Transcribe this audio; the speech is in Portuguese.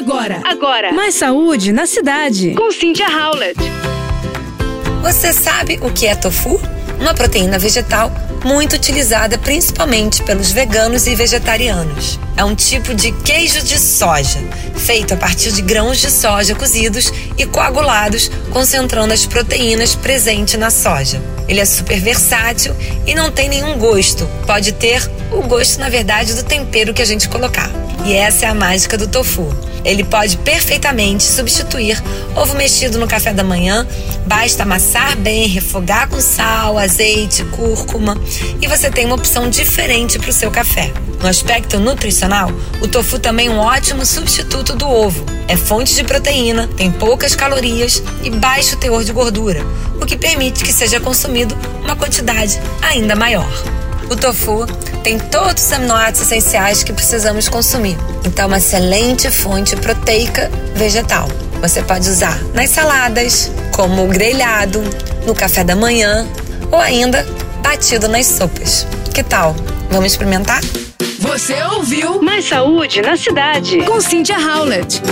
Agora, agora. Mais saúde na cidade. Com Cynthia Howlett. Você sabe o que é tofu? Uma proteína vegetal muito utilizada principalmente pelos veganos e vegetarianos. É um tipo de queijo de soja, feito a partir de grãos de soja cozidos e coagulados, concentrando as proteínas presentes na soja. Ele é super versátil e não tem nenhum gosto. Pode ter o gosto, na verdade, do tempero que a gente colocar. E essa é a mágica do tofu. Ele pode perfeitamente substituir ovo mexido no café da manhã. Basta amassar bem, refogar com sal, azeite, cúrcuma e você tem uma opção diferente para o seu café. No aspecto nutricional, o tofu também é um ótimo substituto do ovo. É fonte de proteína, tem poucas calorias e baixo teor de gordura, o que permite que seja consumido uma quantidade ainda maior. O tofu tem todos os aminoácidos essenciais que precisamos consumir. Então, é uma excelente fonte proteica vegetal. Você pode usar nas saladas, como grelhado, no café da manhã ou ainda batido nas sopas. Que tal? Vamos experimentar? Você ouviu Mais Saúde na Cidade. Com Cynthia Howlett.